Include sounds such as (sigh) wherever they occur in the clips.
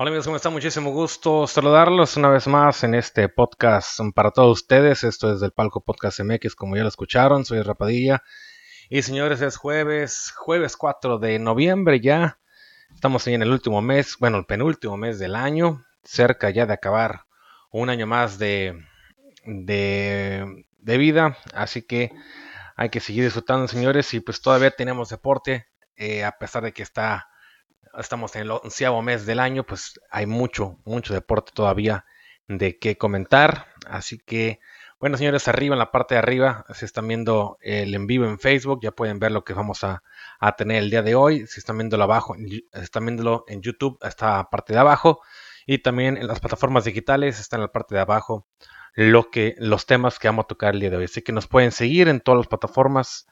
Hola amigos, ¿cómo están? Muchísimo gusto saludarlos una vez más en este podcast para todos ustedes. Esto es del Palco Podcast MX, como ya lo escucharon, soy Rapadilla. Y señores, es jueves, jueves 4 de noviembre ya. Estamos ahí en el último mes, bueno, el penúltimo mes del año, cerca ya de acabar un año más de, de, de vida. Así que hay que seguir disfrutando, señores, y pues todavía tenemos deporte, eh, a pesar de que está estamos en el onceavo mes del año, pues hay mucho, mucho deporte todavía de qué comentar. Así que, bueno, señores, arriba en la parte de arriba se están viendo el en vivo en Facebook, ya pueden ver lo que vamos a, tener el día de hoy. Si están viéndolo abajo, están viéndolo en YouTube, esta parte de abajo. Y también en las plataformas digitales está en la parte de abajo lo que, los temas que vamos a tocar el día de hoy. Así que nos pueden seguir en todas las plataformas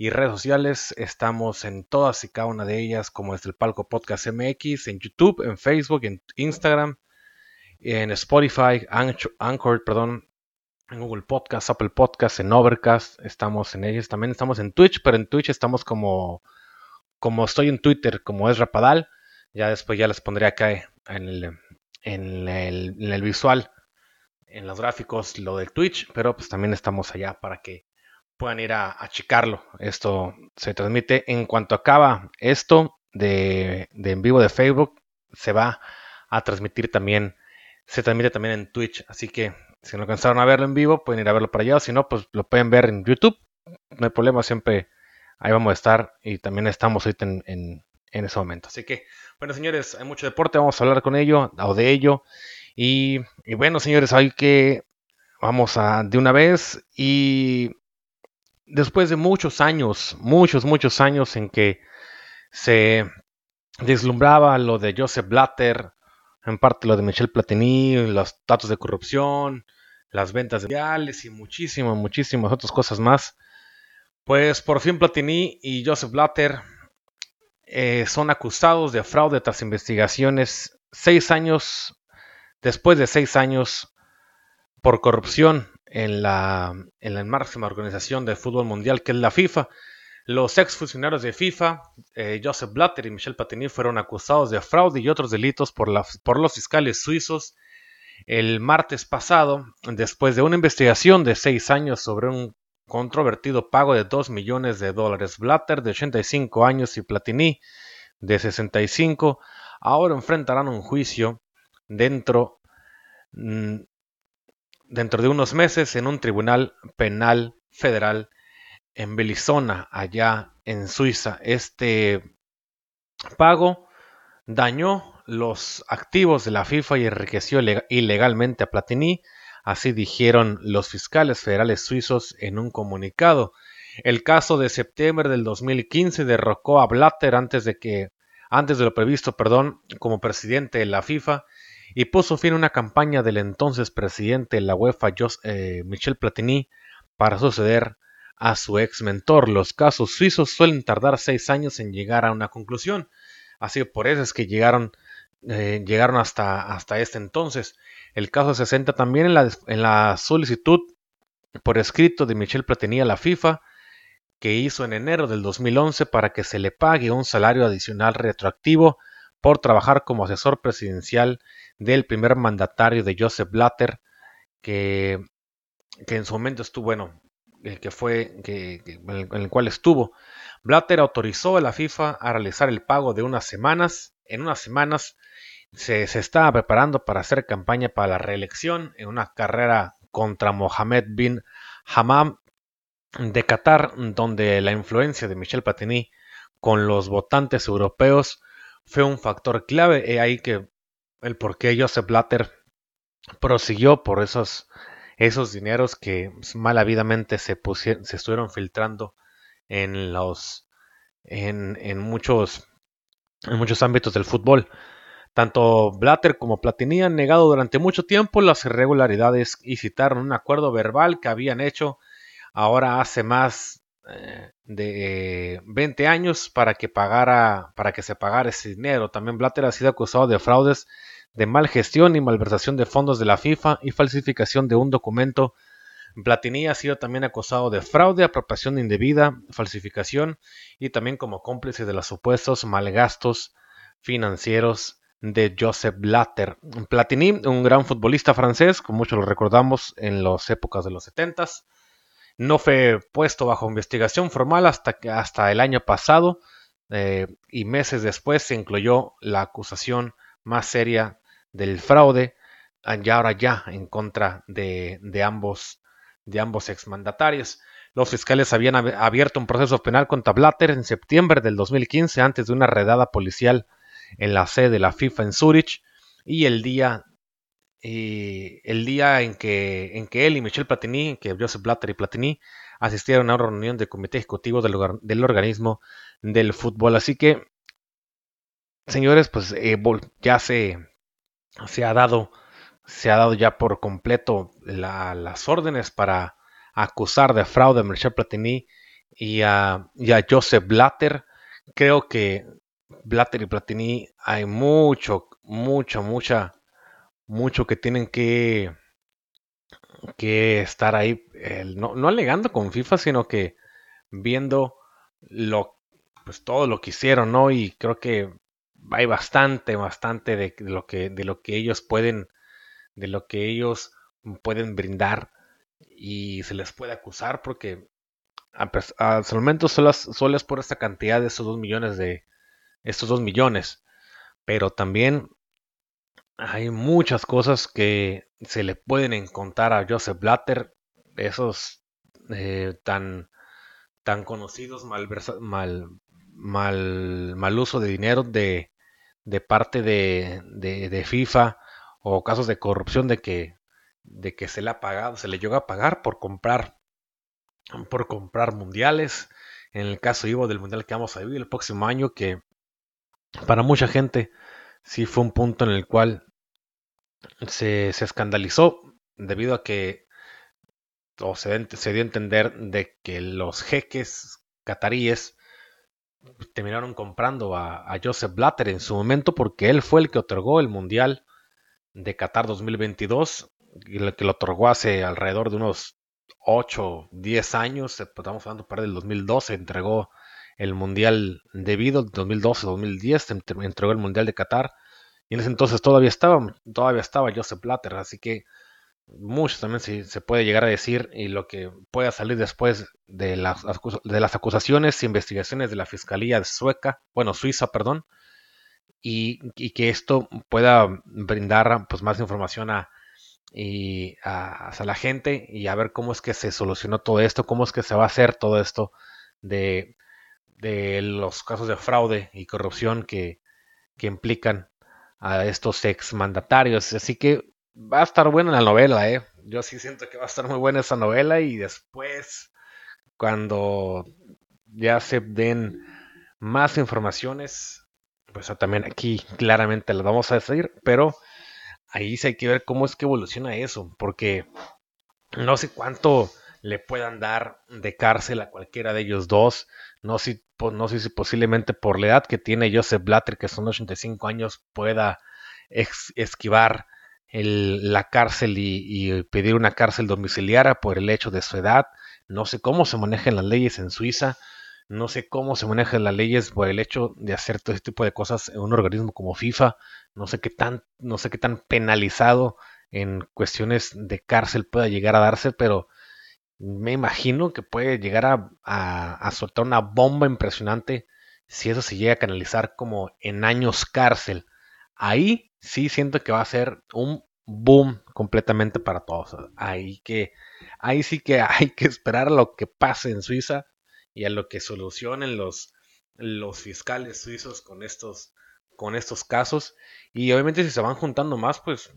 y redes sociales. Estamos en todas y cada una de ellas, como es el Palco Podcast MX, en YouTube, en Facebook, en Instagram, en Spotify, Anchor, perdón, en Google Podcast, Apple Podcast, en Overcast. Estamos en ellas. También estamos en Twitch, pero en Twitch estamos como, como estoy en Twitter, como es Rapadal. Ya después ya les pondré acá en el, en el, en el visual, en los gráficos, lo del Twitch, pero pues también estamos allá para que puedan ir a, checarlo. Esto se transmite en cuanto acaba esto de, en vivo de Facebook, se va a transmitir también, se transmite también en Twitch. Así que si no alcanzaron a verlo en vivo, pueden ir a verlo para allá. Si no, pues lo pueden ver en YouTube. No hay problema, siempre ahí vamos a estar y también estamos ahorita en, en, ese momento. Así que, bueno, señores, hay mucho deporte, vamos a hablar con ello o de ello. Y, y bueno, señores, hay que, vamos a de una vez y después de muchos años, muchos, muchos años en que se deslumbraba lo de Joseph Blatter, en parte lo de Michel Platini, los datos de corrupción, las ventas reales y muchísimas, muchísimas otras cosas más. Pues por fin Platini y Joseph Blatter eh, son acusados de fraude tras investigaciones seis años, después de seis años por corrupción en la, en la máxima organización del fútbol mundial que es la FIFA. Los ex funcionarios de FIFA, eh, Joseph Blatter y Michel Platini, fueron acusados de fraude y otros delitos por, por los fiscales suizos el martes pasado, después de una investigación de seis años sobre un controvertido pago de 2 millones de dólares. Blatter, de 85 años, y Platini, de 65, ahora enfrentarán un juicio dentro mm, dentro de unos meses en un tribunal penal federal en Belizona, allá en Suiza. Este pago dañó los activos de la FIFA y enriqueció ilegalmente a Platini, así dijeron los fiscales federales suizos en un comunicado. El caso de septiembre del 2015 derrocó a Blatter antes de que antes de lo previsto, perdón, como presidente de la FIFA y puso fin a una campaña del entonces presidente de la UEFA, eh, Michel Platini, para suceder a su ex mentor. Los casos suizos suelen tardar seis años en llegar a una conclusión, así que por eso es que llegaron, eh, llegaron hasta, hasta este entonces. El caso se centra también en la, en la solicitud por escrito de Michel Platini a la FIFA, que hizo en enero del 2011 para que se le pague un salario adicional retroactivo por trabajar como asesor presidencial del primer mandatario de Joseph Blatter, que, que en su momento estuvo, bueno, que fue, que, en, el, cual estuvo. Blatter autorizó a la FIFA a realizar el pago de unas semanas. En unas semanas se, se estaba preparando para hacer campaña para la reelección en una carrera contra Mohammed bin Hammam de Qatar, donde la influencia de Michel Platini con los votantes europeos fue un factor clave. He ahí que el por qué Joseph Blatter prosiguió por esos, esos dineros que malavidamente se, se estuvieron filtrando en los en, en, muchos en muchos ámbitos del fútbol. Tanto Blatter como Platini han negado durante mucho tiempo las irregularidades y citaron un acuerdo verbal que habían hecho ahora hace más eh, de 20 años para que pagara para que se pagara ese dinero. También Blatter ha sido acusado de fraudes de mal gestión y malversación de fondos de la FIFA y falsificación de un documento. Platini ha sido también acusado de fraude, apropiación indebida, falsificación y también como cómplice de los supuestos malgastos financieros de Joseph Blatter. Platini, un gran futbolista francés, como muchos lo recordamos en las épocas de los 70 no fue puesto bajo investigación formal hasta, hasta el año pasado eh, y meses después se incluyó la acusación más seria del fraude, ya ahora ya en contra de, de ambos, de ambos exmandatarios. Los fiscales habían abierto un proceso penal contra Blatter en septiembre del 2015 antes de una redada policial en la sede de la FIFA en Zurich y el día el día en que, en que él y Michel Platini, que Joseph Blatter y Platini asistieron a una reunión del comité ejecutivo del, del organismo del fútbol. Así que, señores, pues eh, ya se, se ha dado se ha dado ya por completo las órdenes para acusar de fraude a Michel Platini y a, y Joseph Blatter. Creo que Blatter y Platini hay mucho, mucho, mucha, mucho que tienen que, que estar ahí, no, no, alegando con FIFA, sino que viendo lo, pues todo lo que hicieron, ¿no? Y creo que hay bastante, bastante de, lo que, de lo que ellos pueden, de lo que ellos pueden brindar y se les puede acusar porque al momento solo, solo es por esta cantidad de esos dos millones de, estos dos millones. Pero también hay muchas cosas que se le pueden encontrar a Joseph Blatter, esos eh, tan, tan conocidos mal, mal, mal, uso de dinero de, de parte de, de, FIFA o casos de corrupción de que, de que se le ha pagado, se le llegó a pagar por comprar por comprar mundiales. En el caso Ivo del mundial que vamos a vivir el próximo año, que para mucha gente sí fue un punto en el cual se, se escandalizó debido a que o se, se, dio a entender de que los jeques cataríes terminaron comprando a, a, Joseph Blatter en su momento porque él fue el que otorgó el Mundial de Qatar 2022 y el que lo otorgó hace alrededor de unos 8, 10 años, estamos hablando para el 2012, entregó el Mundial debido, 2012-2010 entregó el Mundial de Qatar y en ese entonces todavía estaba, todavía estaba Joseph Blatter, así que mucho también se, puede llegar a decir y lo que pueda salir después de las, de las acusaciones e investigaciones de la Fiscalía Sueca, bueno, Suiza, perdón, y, que esto pueda brindar pues, más información a, y a, la gente y a ver cómo es que se solucionó todo esto, cómo es que se va a hacer todo esto de de los casos de fraude y corrupción que, que implican a estos exmandatarios. Así que va a estar buena la novela, ¿eh? Yo sí siento que va a estar muy buena esa novela y después, cuando ya se den más informaciones, pues también aquí claramente las vamos a decir, pero ahí sí hay que ver cómo es que evoluciona eso, porque no sé cuánto le puedan dar de cárcel a cualquiera de ellos dos. No sé, no sé si posiblemente por la edad que tiene Joseph Blatter, que son 85 años, pueda esquivar la cárcel y, pedir una cárcel domiciliaria por el hecho de su edad. No sé cómo se manejan las leyes en Suiza. No sé cómo se manejan las leyes por el hecho de hacer todo este tipo de cosas en un organismo como FIFA. No sé qué tan, no sé qué tan penalizado en cuestiones de cárcel pueda llegar a darse, pero me imagino que puede llegar a, soltar una bomba impresionante si eso se llega a canalizar como en años cárcel. Ahí sí siento que va a ser un boom completamente para todos. Ahí que ahí sí que (laughs) hay que esperar a lo que pase en Suiza y a lo que solucionen los, los fiscales suizos con estos con estos casos y obviamente si se van juntando más pues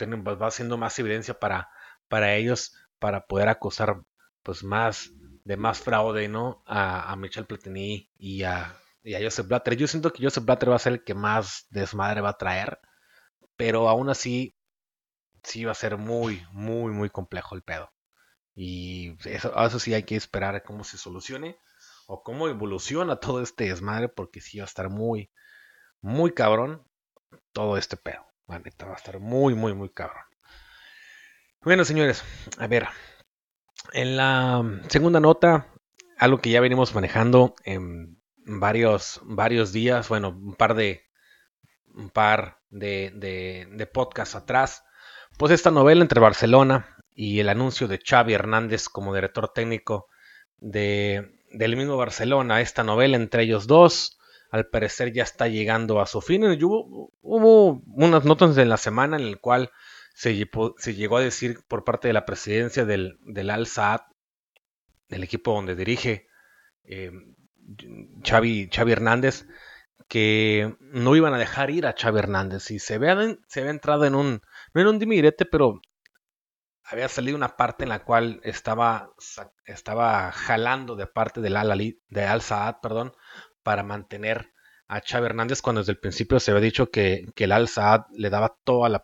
va siendo más evidencia para para ellos para poder acusar pues más de más fraude, ¿no? A, a Michel Platini y a, y a Joseph Blatter. Yo siento que Joseph Blatter va a ser el que más desmadre va a traer, pero aún así sí va a ser muy, muy, muy complejo el pedo. Y eso, eso sí hay que esperar a cómo se solucione o cómo evoluciona todo este desmadre, porque sí va a estar muy, muy cabrón todo este pedo. va a estar muy, muy, muy cabrón. Bueno, señores, a ver, en la segunda nota, algo que ya venimos manejando en varios, varios días, bueno, un par de, un par de, de, de podcasts atrás, pues esta novela entre Barcelona y el anuncio de Xavi Hernández como director técnico de, del mismo Barcelona, esta novela entre ellos dos, al parecer ya está llegando a su fin. hubo, hubo unas notas en la semana en el cual se, llegó a decir por parte de la presidencia del, del Al Saad, del equipo donde dirige eh, Xavi, Hernández, que no iban a dejar ir a Xavi Hernández. Y se había, se entrado en un, no en un dimirete, pero había salido una parte en la cual estaba, estaba jalando de parte del Al, de Al Saad, perdón, para mantener a Xavi Hernández cuando desde el principio se había dicho que, que el Al Saad le daba toda la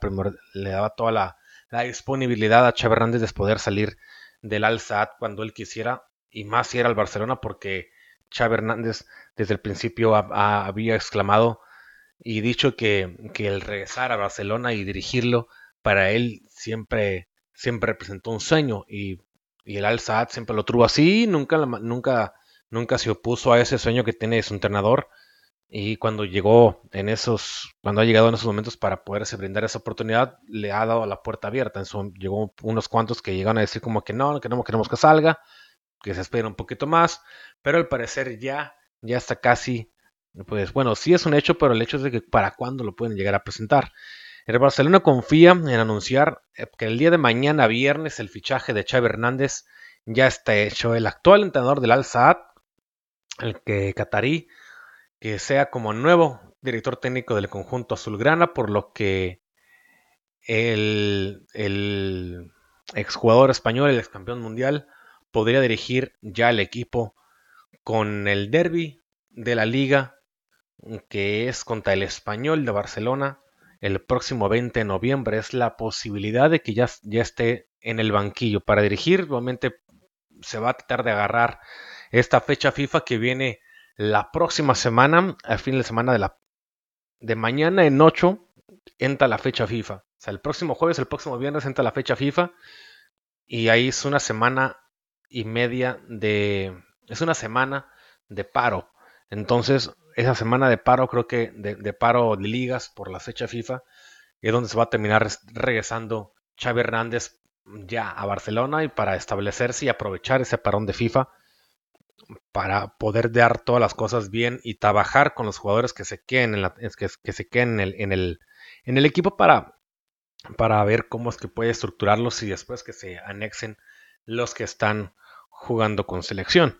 le daba toda la, disponibilidad a Xavi Hernández de poder salir del Al Saad cuando él quisiera y más si era el Barcelona porque Xavi Hernández desde el principio había exclamado y dicho que, que el regresar a Barcelona y dirigirlo para él siempre siempre representó un sueño y, el Al Saad siempre lo tuvo así, nunca, nunca, nunca se opuso a ese sueño que tiene su entrenador y cuando llegó en esos, cuando ha llegado en esos momentos para poderse brindar esa oportunidad, le ha dado la puerta abierta. En su, llegó unos cuantos que llegan a decir como que no, que no queremos que salga, que se espera un poquito más, pero al parecer ya, ya está casi, pues bueno, sí es un hecho, pero el hecho es de que para cuándo lo pueden llegar a presentar. El Barcelona confía en anunciar eh, que el día de mañana viernes el fichaje de Xavi Hernández ya está hecho. El actual entrenador del Al Saad, el que catarí, que sea como nuevo director técnico del conjunto azulgrana, por lo que el, el exjugador español, el ex campeón mundial, podría dirigir ya el equipo con el derby de la liga, que es contra el español de Barcelona el próximo 20 de noviembre. Es la posibilidad de que ya, ya esté en el banquillo para dirigir. Obviamente se va a tratar de agarrar esta fecha FIFA que viene la próxima semana, al fin de semana de la de mañana en 8 entra la fecha FIFA. O sea, el próximo jueves, el próximo viernes entra la fecha FIFA y ahí es una semana y media de es una semana de paro. Entonces, esa semana de paro, creo que de, paro de ligas por la fecha FIFA, es donde se va a terminar regresando Xavi Hernández ya a Barcelona y para establecerse y aprovechar ese parón de FIFA para poder dar todas las cosas bien y trabajar con los jugadores que se queden en, la, que, se queden en el, equipo para, para ver cómo es que puede estructurarlos y después que se anexen los que están jugando con selección.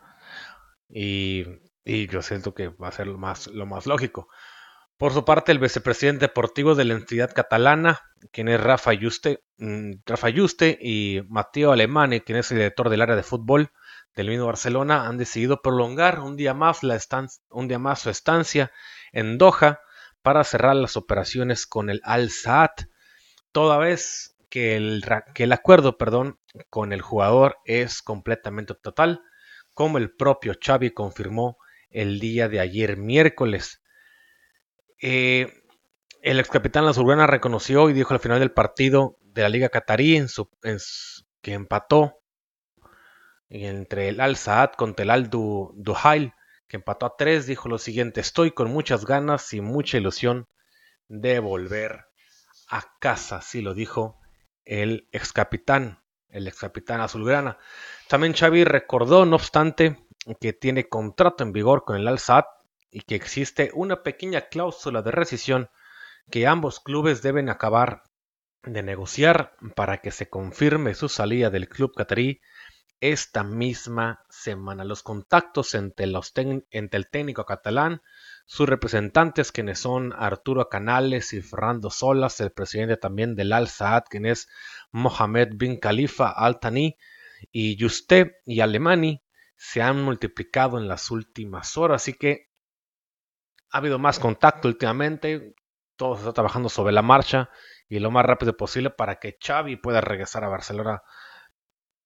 Y yo siento que va a ser lo más, lógico. Por su parte, el vicepresidente deportivo de la entidad catalana, quien es Rafa Juste, mm, Rafa Juste y Mateo Alemani, quien es el director del área de fútbol del mismo Barcelona, han decidido prolongar un día más, la un día más su estancia en Doha para cerrar las operaciones con el Al Saad, toda vez que el, acuerdo perdón, con el jugador es completamente total, como el propio Xavi confirmó el día de ayer miércoles. Eh, el ex capitán Lazurana reconoció y dijo al final del partido de la Liga Qatarí en su, que empató entre el Al Saad contra el Al Duhail, que empató a tres, dijo lo siguiente: Estoy con muchas ganas y mucha ilusión de volver a casa. Así lo dijo el ex capitán, el ex capitán azulgrana. También Xavi recordó, no obstante, que tiene contrato en vigor con el Al-Sadd y que existe una pequeña cláusula de rescisión que ambos clubes deben acabar de negociar para que se confirme su salida del club catarí esta misma semana. Los contactos entre, el técnico catalán, sus representantes, quienes son Arturo Canales y Fernando Solas, el presidente también del Al Saad, quien es Mohamed bin Khalifa Al Thani, y Juste y Alemani, se han multiplicado en las últimas horas. Así que ha habido más contacto últimamente, todo se está trabajando sobre la marcha y lo más rápido posible para que Xavi pueda regresar a Barcelona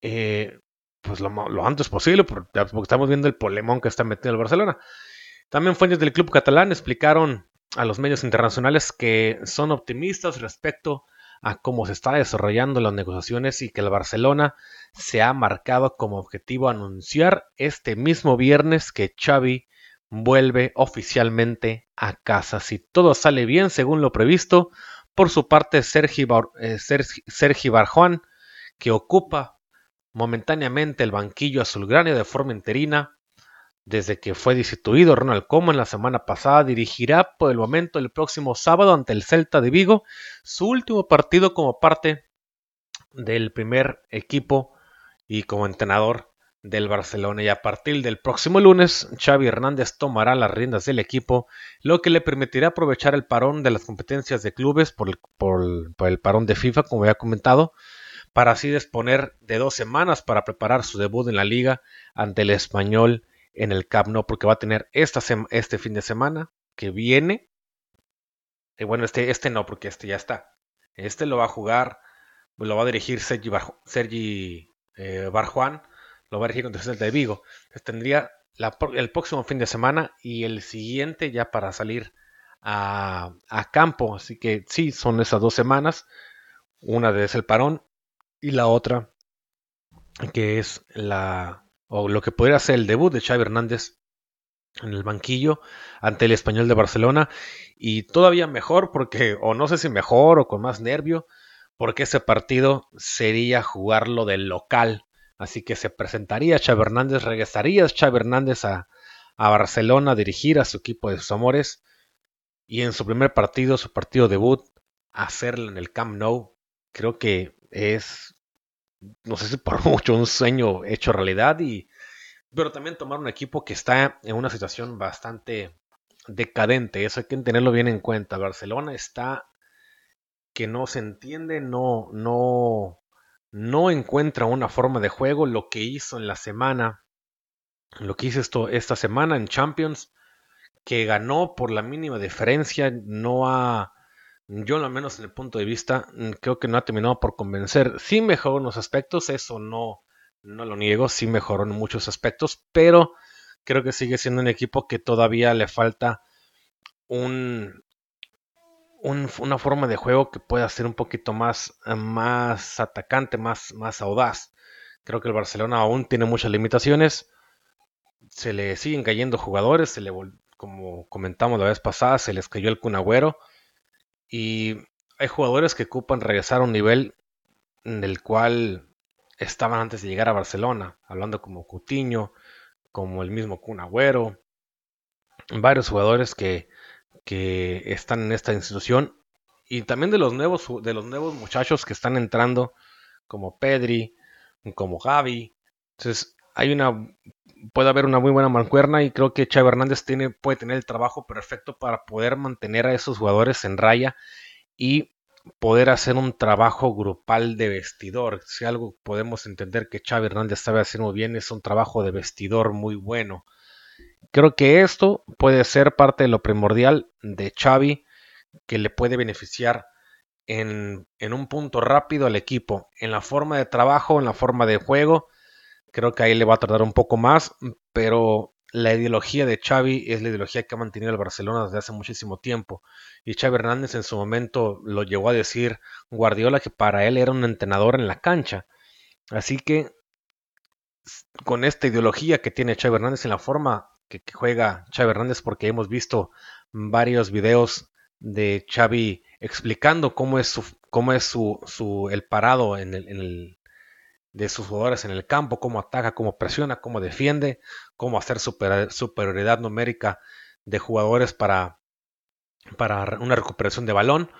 eh, pues lo, antes posible, porque, estamos viendo el polemón que está metiendo el Barcelona. También fuentes del club catalán explicaron a los medios internacionales que son optimistas respecto a cómo se está desarrollando las negociaciones y que el Barcelona se ha marcado como objetivo anunciar este mismo viernes que Xavi vuelve oficialmente a casa. Si todo sale bien según lo previsto, por su parte Sergi, Bar eh, Barjuan, que ocupa momentáneamente el banquillo azulgrana de forma interina, desde que fue destituido Ronald Koeman la semana pasada, dirigirá por el momento el próximo sábado ante el Celta de Vigo su último partido como parte del primer equipo y como entrenador del Barcelona. Y a partir del próximo lunes Xavi Hernández tomará las riendas del equipo, lo que le permitirá aprovechar el parón de las competencias de clubes por el, por el parón de FIFA, como ya comentado, para así disponer de dos semanas para preparar su debut en la liga ante el español en el Camp Nou, porque va a tener esta este fin de semana que viene. Y bueno, este, este no, porque este ya está. Este lo va a jugar, lo va a dirigir Sergi, Sergi eh, Barjuan, lo va a dirigir contra el de Vigo. Entonces tendría el próximo fin de semana y el siguiente ya para salir a, a, campo. Así que sí, son esas dos semanas. Una es el parón y la otra que es la o lo que podría ser el debut de Xavi Hernández en el banquillo ante el español de Barcelona y todavía mejor porque o no sé si mejor o con más nervio porque ese partido sería jugarlo del local. Así que se presentaría Xavi Hernández regresaría Xavi Hernández a, a Barcelona a dirigir a su equipo de sus amores y en su primer partido su partido debut hacerlo en el Camp Nou creo que es no sé si por (laughs) mucho un sueño hecho realidad y pero también tomar un equipo que está en una situación bastante decadente, eso hay que tenerlo bien en cuenta. Barcelona está que no se entiende, no no no encuentra una forma de juego, lo que hizo en la semana, lo que hizo esto esta semana en Champions que ganó por la mínima diferencia, no ha yo al menos en el punto de vista mm, creo que no ha terminado por convencer. Sí mejoró en los aspectos, eso no, no lo niego, sí mejoró en muchos aspectos, pero creo que sigue siendo un equipo que todavía le falta un, una forma de juego que pueda ser un poquito más, más atacante, más, más audaz. Creo que el Barcelona aún tiene muchas limitaciones. Se le siguen cayendo jugadores, se le, como comentamos la vez pasada, se les cayó el Cunagüero y hay jugadores que ocupan regresar a un nivel en el cual estaban antes de llegar a Barcelona, hablando como Cutiño, como el mismo Kun Agüero, varios jugadores que, que están en esta institución y también de los nuevos de los nuevos muchachos que están entrando como Pedri, como Gaby. Entonces, hay una puede haber una muy buena mancuerna y creo que Xavi Hernández tiene, puede tener el trabajo perfecto para poder mantener a esos jugadores en raya y poder hacer un trabajo grupal de vestidor. Si algo podemos entender que Xavi Hernández sabe hacer muy bien es un trabajo de vestidor muy bueno. Creo que esto puede ser parte de lo primordial de Xavi que le puede beneficiar en, en un punto rápido al equipo, en la forma de trabajo, en la forma de juego Creo que ahí le va a tardar un poco más, pero la ideología de Xavi es la ideología que ha mantenido el Barcelona desde hace muchísimo tiempo. Y Xavi Hernández en su momento lo llegó a decir Guardiola que para él era un entrenador en la cancha. Así que con esta ideología que tiene Xavi Hernández en la forma que, juega Xavi Hernández, porque hemos visto varios videos de Xavi explicando cómo es su, cómo es su, su el parado en el, de sus jugadores en el campo, cómo ataca, cómo presiona, cómo defiende, cómo hacer superioridad numérica de jugadores para, para una recuperación de balón.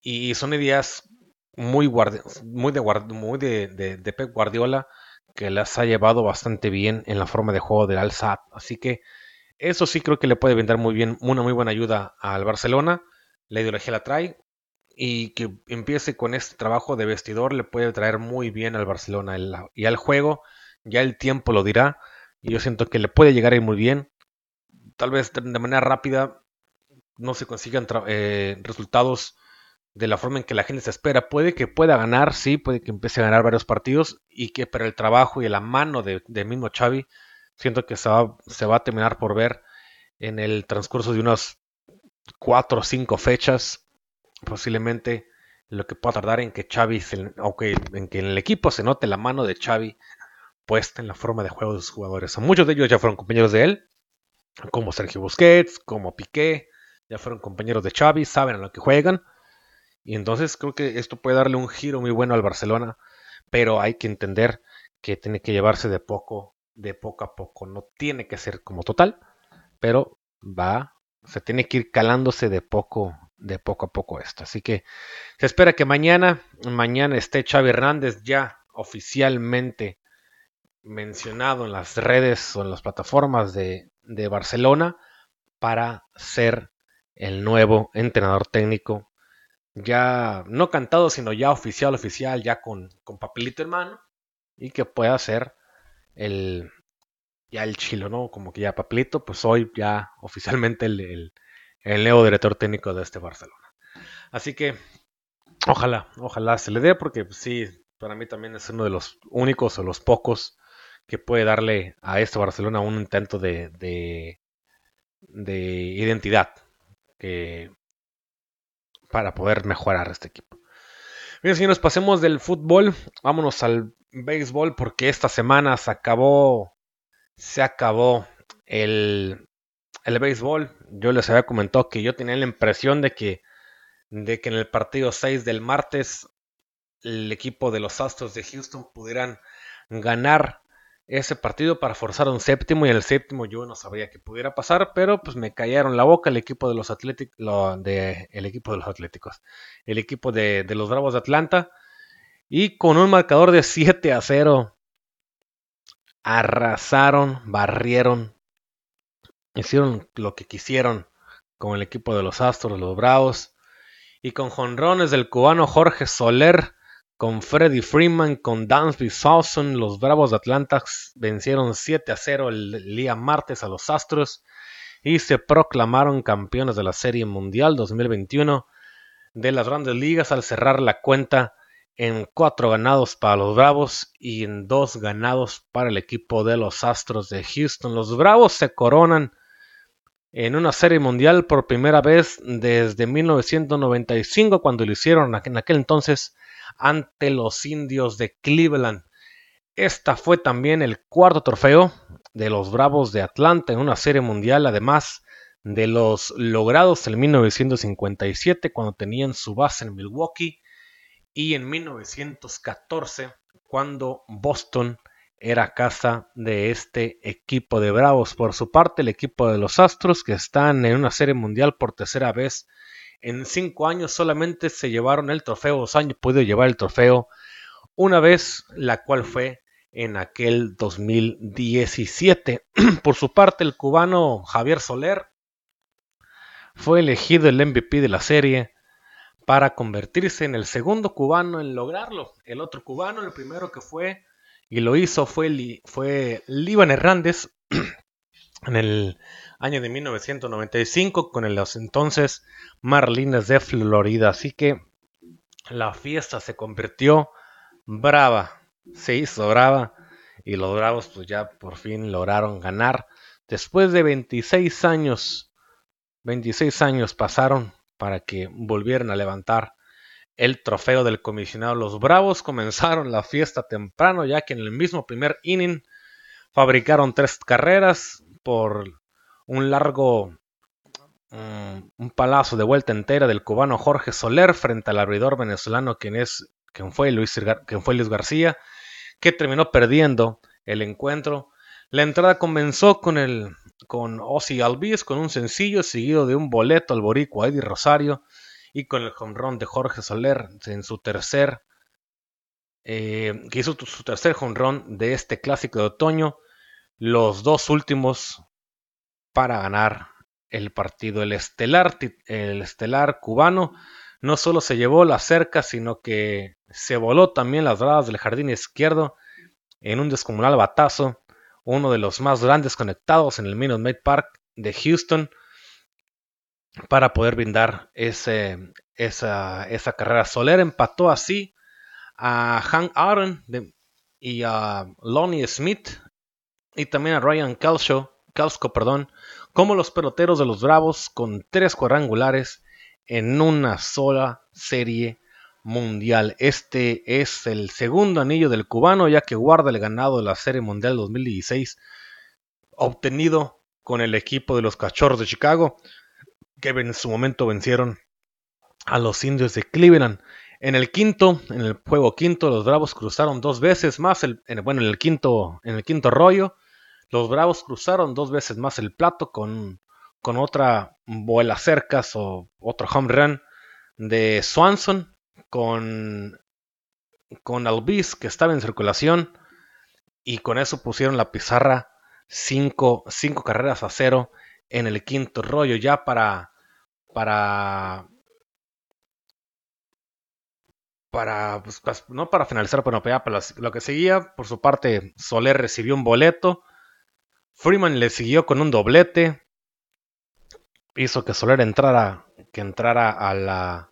Y son ideas muy, muy, de, muy de, Pep Guardiola que las ha llevado bastante bien en la forma de juego del al Así que eso sí creo que le puede brindar muy bien, una muy buena ayuda al Barcelona. La ideología la trae, y que empiece con este trabajo de vestidor le puede traer muy bien al Barcelona y al juego ya el tiempo lo dirá y yo siento que le puede llegar ahí muy bien tal vez de manera rápida no se consigan eh, resultados de la forma en que la gente se espera. Puede que pueda ganar, sí, puede que empiece a ganar varios partidos y que pero el trabajo y la mano de, mismo Xavi siento que se va, se va a terminar por ver en el transcurso de unas cuatro o cinco fechas, posiblemente lo que pueda tardar en que Xavi, en que en el equipo se note la mano de Xavi puesta en la forma de juego de sus jugadores. Muchos de ellos ya fueron compañeros de él, como Sergio Busquets, como Piqué, ya fueron compañeros de Xavi, saben a lo que juegan. Y entonces creo que esto puede darle un giro muy bueno al Barcelona, pero hay que entender que tiene que llevarse de poco, de poco a poco. No tiene que ser como total, pero va, se tiene que ir calándose de poco, de poco a poco esto. Así que se espera que mañana, mañana esté Xavi Hernández ya oficialmente mencionado en las redes o en las plataformas de, de Barcelona para ser el nuevo entrenador técnico. Ya no cantado, sino ya oficial, oficial, ya con, con papelito en mano. Y que pueda ser el, ya el chilo, ¿no? Como que ya papelito, pues hoy ya oficialmente el, el, nuevo director técnico de este Barcelona. Así que ojalá, ojalá se le dé, porque pues, sí, para mí también es uno de los únicos o los pocos que puede darle a este Barcelona un intento de, de, de identidad, para poder mejorar este equipo. Bien, señores, pasemos del fútbol, vámonos al béisbol porque esta semana se acabó, se acabó el, el béisbol. Yo les había comentado que yo tenía la impresión de que, de que en el partido 6 del martes el equipo de los Astros de Houston pudieran ganar ese partido para forzar un séptimo y en el séptimo yo no sabía que pudiera pasar, pero pues me callaron la boca el equipo de los Atléticos, el equipo de los Atléticos, el equipo de, de, los Bravos de Atlanta y con un marcador de 7 a 0 arrasaron, barrieron, hicieron lo que quisieron con el equipo de los Astros, los Bravos y con jonrones del cubano Jorge Soler con Freddie Freeman, con Dansby Sawson, los Bravos de Atlanta vencieron 7 a 0 el día martes a los Astros y se proclamaron campeones de la Serie Mundial 2021 de las grandes ligas al cerrar la cuenta en 4 ganados para los Bravos y en 2 ganados para el equipo de los Astros de Houston. Los Bravos se coronan en una serie mundial por primera vez desde 1995 cuando lo hicieron en aquel entonces ante los indios de Cleveland. Esta fue también el cuarto trofeo de los Bravos de Atlanta en una serie mundial, además de los logrados en 1957 cuando tenían su base en Milwaukee y en 1914 cuando Boston era casa de este equipo de Bravos. Por su parte, el equipo de los Astros, que están en una serie mundial por tercera vez en cinco años solamente se llevaron el trofeo, dos años podido llevar el trofeo una vez, la cual fue en aquel 2017. (clears throat) Por su parte, el cubano Javier Soler fue elegido el MVP de la serie para convertirse en el segundo cubano en lograrlo. El otro cubano, el primero que fue y lo hizo fue, fue Hernández (clears throat) en el año de 1995 con los entonces Marlines de Florida. Así que la fiesta se convirtió brava, se hizo brava y los Bravos pues ya por fin lograron ganar. Después de 26 años, 26 años pasaron para que volvieran a levantar el trofeo del comisionado. Los Bravos comenzaron la fiesta temprano ya que en el mismo primer inning fabricaron tres carreras por un largo, mm, un palazo de vuelta entera del cubano Jorge Soler frente al abridor venezolano quien, es, quien, fue Luis, quien fue Luis García, que terminó perdiendo el encuentro. La entrada comenzó con el con Ozzy Albiz con un sencillo seguido de un boleto al boricua Eddie Rosario y con el jonrón de Jorge Soler en su tercer eh, que hizo su tercer jonrón de este clásico de otoño. Los dos últimos para ganar el partido. El estelar, el estelar cubano no solo se llevó la cerca, sino que se voló también las gradas del jardín izquierdo en un descomunal batazo, uno de los más grandes conectados en el Minute Maid Park de Houston para poder brindar esa, esa carrera. Soler empató así a Hank Aaron y a Lonnie Smith y también a Ryan Kelso, perdón, como los peloteros de los Bravos con tres cuadrangulares en una sola serie mundial. Este es el segundo anillo del cubano ya que guarda el ganado de la Serie Mundial 2016 obtenido con el equipo de los Cachorros de Chicago que en su momento vencieron a los indios de Cleveland. En el quinto, en el juego quinto, los Bravos cruzaron dos veces más el, bueno, en el quinto, en el quinto rollo, los Bravos cruzaron dos veces más el plato con, con otra vuela cercas o otro home run de Swanson con con Albiz que estaba en circulación y con eso pusieron la pizarra cinco, cinco carreras a cero en el quinto rollo ya para para para pues, pues, no para finalizar pero para lo que seguía por su parte Soler recibió un boleto Freeman le siguió con un doblete hizo que Soler entrara que entrara a la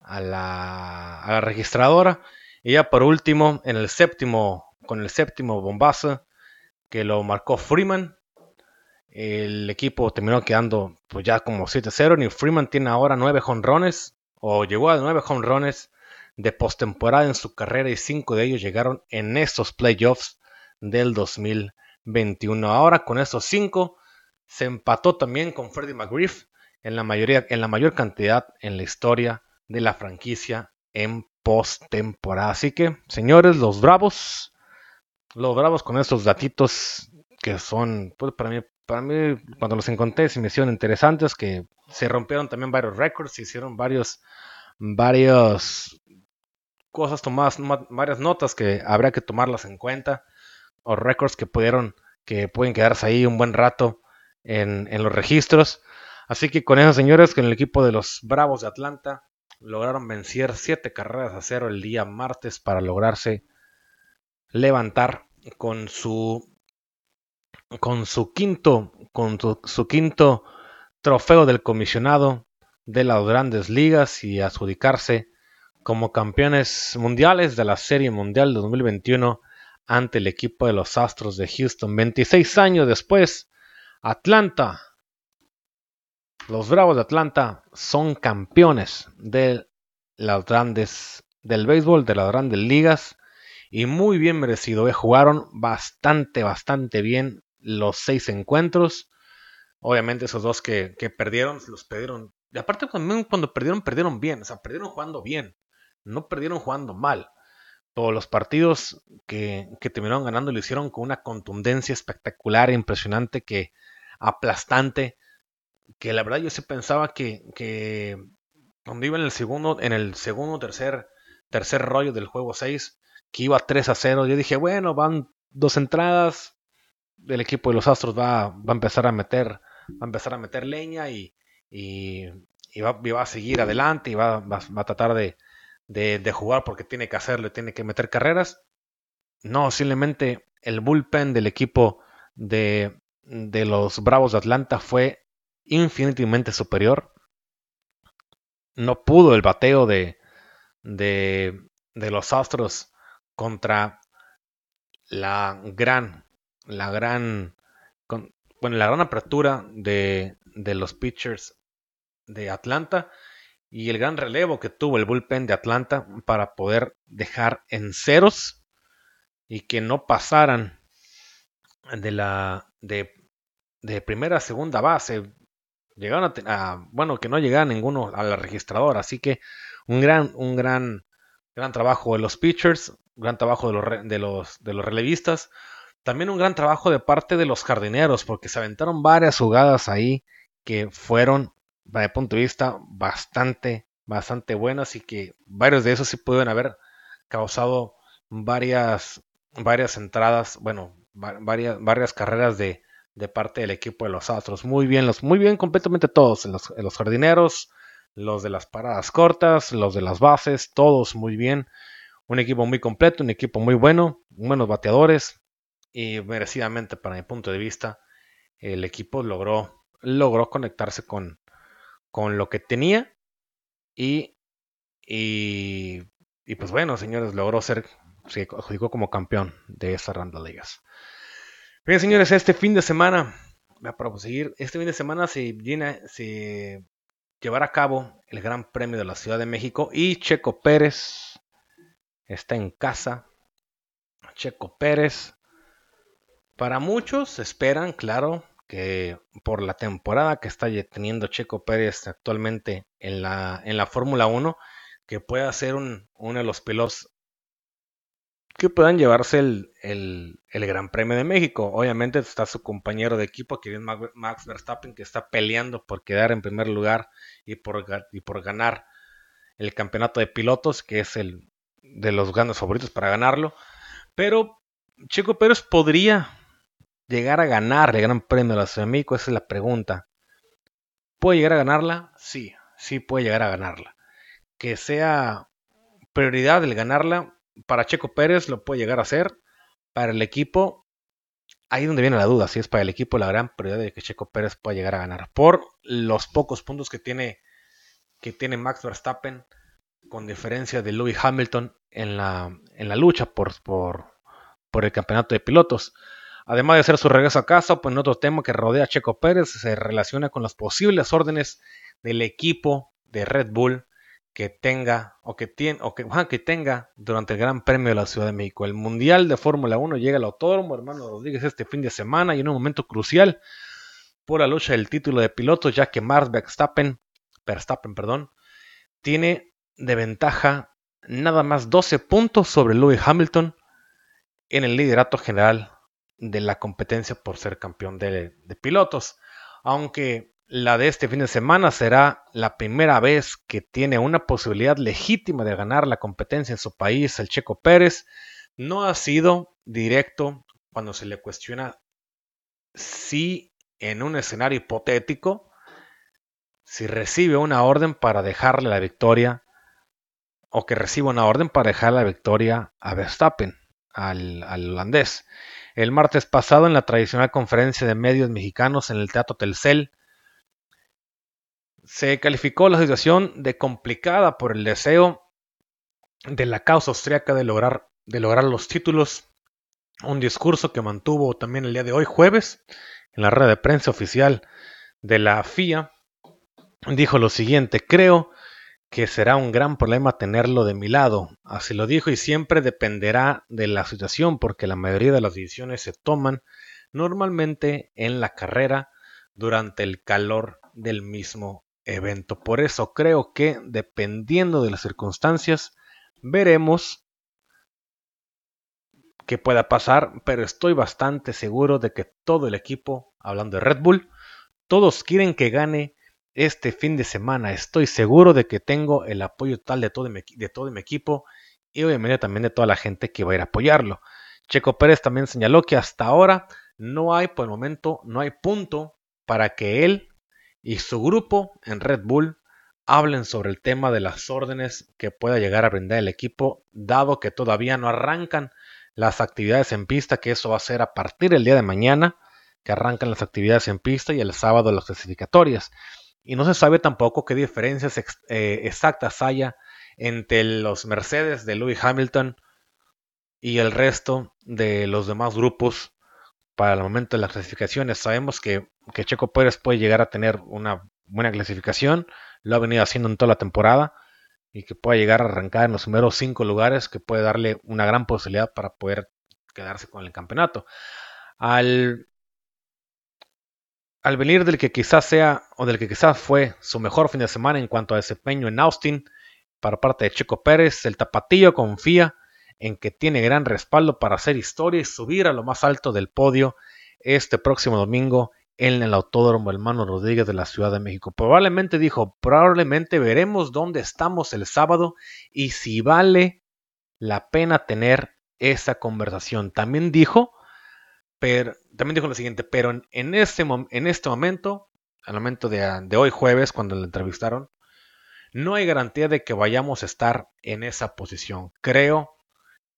a la, a la registradora y ya por último en el séptimo con el séptimo bombazo que lo marcó Freeman el equipo terminó quedando pues ya como 7-0. Y Freeman tiene ahora 9 jonrones o llegó a 9 jonrones de postemporada en su carrera y 5 de ellos llegaron en estos playoffs del 2021. Ahora con estos 5 se empató también con Freddie McGriff en la, mayoría, en la mayor cantidad en la historia de la franquicia en postemporada. Así que, señores, los Bravos, los Bravos con estos datitos que son, pues para mí, para mí, cuando los encontré, se me hicieron interesantes, que se rompieron también varios récords, se hicieron varios, varios cosas tomadas, varias notas que habría que tomarlas en cuenta, o récords que pudieron, que pueden quedarse ahí un buen rato en, los registros. Así que con esos señores, con el equipo de los Bravos de Atlanta, lograron vencer siete carreras a cero el día martes para lograrse levantar con su con su quinto, con su, quinto trofeo del comisionado de las grandes ligas y adjudicarse como campeones mundiales de la Serie Mundial 2021 ante el equipo de los Astros de Houston. 26 años después, Atlanta, los Bravos de Atlanta son campeones de las grandes del béisbol, de las grandes ligas y muy bien merecido. Eh, jugaron bastante, bastante bien los seis encuentros. Obviamente esos dos que, perdieron, los perdieron. Y aparte también cuando perdieron, perdieron bien. O sea, perdieron jugando bien. No perdieron jugando mal. Todos los partidos que, que terminaron ganando lo hicieron con una contundencia espectacular, impresionante, que aplastante. Que la verdad yo sí pensaba que, que cuando iba en el segundo, en el segundo, tercer, tercer rollo del juego 6, que iba 3 a 0, yo dije, bueno, van dos entradas, el equipo de los Astros va, va a empezar a meter, va a empezar a meter leña y, y, va, a seguir adelante y va, va, a tratar de, de, jugar porque tiene que hacerlo, tiene que meter carreras. No, simplemente el bullpen del equipo de, de los Bravos de Atlanta fue infinitamente superior. No pudo el bateo de, de, de los Astros contra la gran la gran, bueno, la gran apertura de, de los pitchers de Atlanta y el gran relevo que tuvo el bullpen de Atlanta para poder dejar en ceros y que no pasaran de la de, primera a segunda base. Llegaron a, bueno que no llegara ninguno a la registradora. Así que un gran un gran gran trabajo de los pitchers gran trabajo de los de los, de los relevistas también un gran trabajo de parte de los jardineros, porque se aventaron varias jugadas ahí que fueron, el punto de vista, bastante, bastante buenas y que varios de esos sí pueden haber causado varias, varias entradas, bueno, varias, varias carreras de, de parte del equipo de los Astros. Muy bien, los, muy bien completamente todos, los, los jardineros, los de las paradas cortas, los de las bases, todos muy bien. Un equipo muy completo, un equipo muy bueno, buenos bateadores, y merecidamente para mi punto de vista el equipo logró, logró conectarse con, con lo que tenía y, y, y pues bueno, señores, logró ser, se adjudicó como campeón de esa ronda de ligas. Bien, señores, este fin de semana, para seguir, este fin de semana se, llena, se llevará a cabo el Gran Premio de la Ciudad de México y Checo Pérez está en casa. Checo Pérez. Para muchos esperan, claro, que por la temporada que está teniendo Checo Pérez actualmente en la, en la Fórmula 1, que pueda ser un, uno de los pilotos que puedan llevarse el, Gran Premio de México. Obviamente está su compañero de equipo, que es Max Verstappen, que está peleando por quedar en primer lugar y por, y por ganar el campeonato de pilotos, que es el de los grandes favoritos para ganarlo. Pero Checo Pérez podría llegar a ganar el Gran Premio de la Ciudad de esa es la pregunta. ¿Puede llegar a ganarla? Sí, sí puede llegar a ganarla. Que sea prioridad el ganarla, para Checo Pérez lo puede llegar a hacer. Para el equipo, ahí es donde viene la duda. Si es para el equipo la gran prioridad de que Checo Pérez pueda llegar a ganar. Por los pocos puntos que tiene, que tiene Max Verstappen, con diferencia de Louis Hamilton en la, en la lucha por, por, por el campeonato de pilotos. Además de hacer su regreso a casa, pues otro tema que rodea a Checo Pérez se relaciona con las posibles órdenes del equipo de Red Bull que tenga o que, tiene, o que, que tenga durante el Gran Premio de la Ciudad de México. El Mundial de Fórmula 1 llega al autódromo, hermano Rodríguez, este fin de semana y en un momento crucial por la lucha del título de pilotos, ya que Max Verstappen, Verstappen perdón, tiene de ventaja nada más 12 puntos sobre Lewis Hamilton en el liderato general de la competencia por ser campeón de, de pilotos. Aunque la de este fin de semana será la primera vez que tiene una posibilidad legítima de ganar la competencia en su país el Checo Pérez. No ha sido directo cuando se le cuestiona si en un escenario hipotético, si recibe una orden para dejarle la victoria o que reciba una orden para dejar la victoria a Verstappen, al, holandés. El martes pasado, en la tradicional conferencia de medios mexicanos en el Teatro Telcel, se calificó la situación de complicada por el deseo de la causa austriaca de lograr, de lograr los títulos. Un discurso que mantuvo también el día de hoy, jueves, en la red de prensa oficial de la FIA. Dijo lo siguiente, creo que será un gran problema tenerlo de mi lado. Así lo dijo y siempre dependerá de la situación porque la mayoría de las decisiones se toman normalmente en la carrera durante el calor del mismo evento. Por eso creo que dependiendo de las circunstancias, veremos qué pueda pasar, pero estoy bastante seguro de que todo el equipo, hablando de Red Bull, todos quieren que gane este fin de semana. Estoy seguro de que tengo el apoyo total de todo mi, de todo mi equipo y obviamente también de toda la gente que va a ir a apoyarlo. Checo Pérez también señaló que hasta ahora no hay, por el momento, no hay punto para que él y su grupo en Red Bull hablen sobre el tema de las órdenes que pueda llegar a brindar el equipo, dado que todavía no arrancan las actividades en pista, que eso va a ser a partir del día de mañana, que arrancan las actividades en pista y el sábado las clasificatorias. Y no se sabe tampoco qué diferencias eh, exactas haya entre los Mercedes de Lewis Hamilton y el resto de los demás grupos para el momento de las clasificaciones. Sabemos que, Checo Pérez puede llegar a tener una buena clasificación, lo ha venido haciendo en toda la temporada y que pueda llegar a arrancar en los primeros cinco lugares, que puede darle una gran posibilidad para poder quedarse con el campeonato. Al, al venir del que quizás sea o del que quizás fue su mejor fin de semana en cuanto a desempeño en Austin, para parte de Checo Pérez, el tapatillo confía en que tiene gran respaldo para hacer historia y subir a lo más alto del podio este próximo domingo en el Autódromo Hermano Rodríguez de la Ciudad de México. Probablemente dijo, probablemente veremos dónde estamos el sábado y si vale la pena tener esa conversación. También dijo, pero, también dijo lo siguiente, pero en, este, en este momento, al momento de, hoy jueves, cuando le entrevistaron, no hay garantía de que vayamos a estar en esa posición. Creo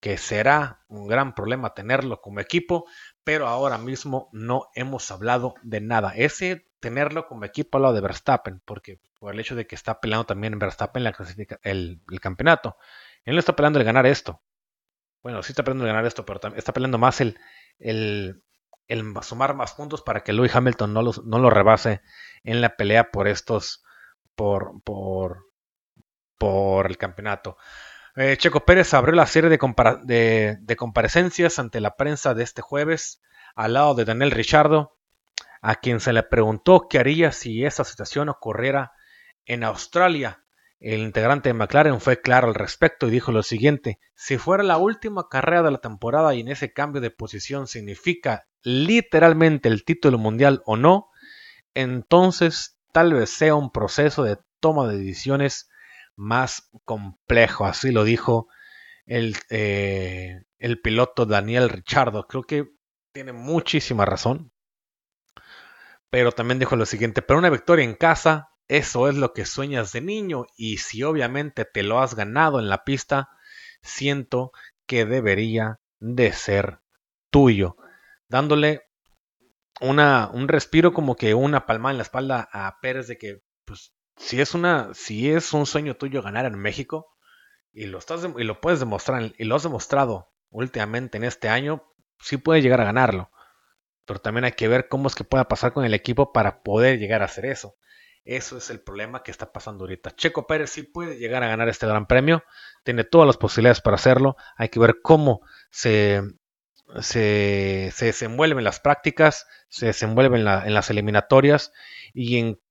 que será un gran problema tenerlo como equipo, pero ahora mismo no hemos hablado de nada. Ese tenerlo como equipo lado de Verstappen, porque por el hecho de que está peleando también en Verstappen el, el campeonato. Él no está peleando el ganar esto. Bueno, sí está peleando el ganar esto, pero está peleando más el, el, el sumar más puntos para que Lewis Hamilton no, no lo rebase en la pelea por estos, por, por, por el campeonato. Eh, Checo Pérez abrió la serie de, de, comparecencias ante la prensa de este jueves al lado de Daniel Richardo, a quien se le preguntó qué haría si esa situación ocurriera en Australia. El integrante de McLaren fue claro al respecto y dijo lo siguiente, si fuera la última carrera de la temporada y en ese cambio de posición significa literalmente el título mundial o no, entonces tal vez sea un proceso de toma de decisiones más complejo. Así lo dijo el, eh, el piloto Daniel Richardo. Creo que tiene muchísima razón. Pero también dijo lo siguiente, pero una victoria en casa, eso es lo que sueñas de niño y si obviamente te lo has ganado en la pista, siento que debería de ser tuyo. Dándole una, un respiro como que una palma en la espalda a Pérez de que pues si es una, si es un sueño tuyo ganar en México y lo estás y lo puedes demostrar y lo has demostrado últimamente en este año, sí puedes llegar a ganarlo. Pero también hay que ver cómo es que pueda pasar con el equipo para poder llegar a hacer eso. Eso es el problema que está pasando ahorita. Checo Pérez sí puede llegar a ganar este gran premio, tiene todas las posibilidades para hacerlo. Hay que ver cómo se, se, se desenvuelven las prácticas, se desenvuelven en las eliminatorias y en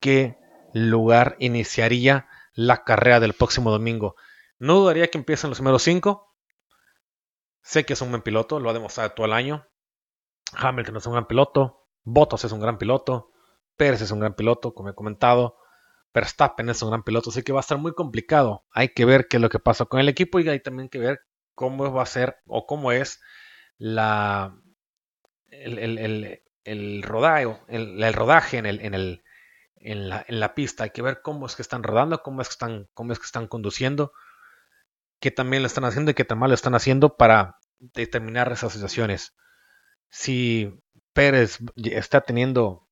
qué lugar iniciaría la carrera del próximo domingo. No dudaría que empiecen los primeros cinco. Sé que es un buen piloto, lo ha demostrado todo el año. Hamilton es un gran piloto. Bottas es un gran piloto. Pérez es un gran piloto, como he comentado. Verstappen es un gran piloto, así que va a estar muy complicado. Hay que ver qué es lo que pasa con el equipo y hay también que ver cómo va a ser o cómo es la el, el, el, rodaje, el, rodaje en el, en el, en la, en la, pista. Hay que ver cómo es que están rodando, cómo es que están, cómo es que están conduciendo, qué también lo están haciendo y qué tan mal lo están haciendo para determinar esas situaciones. Si Pérez está teniendo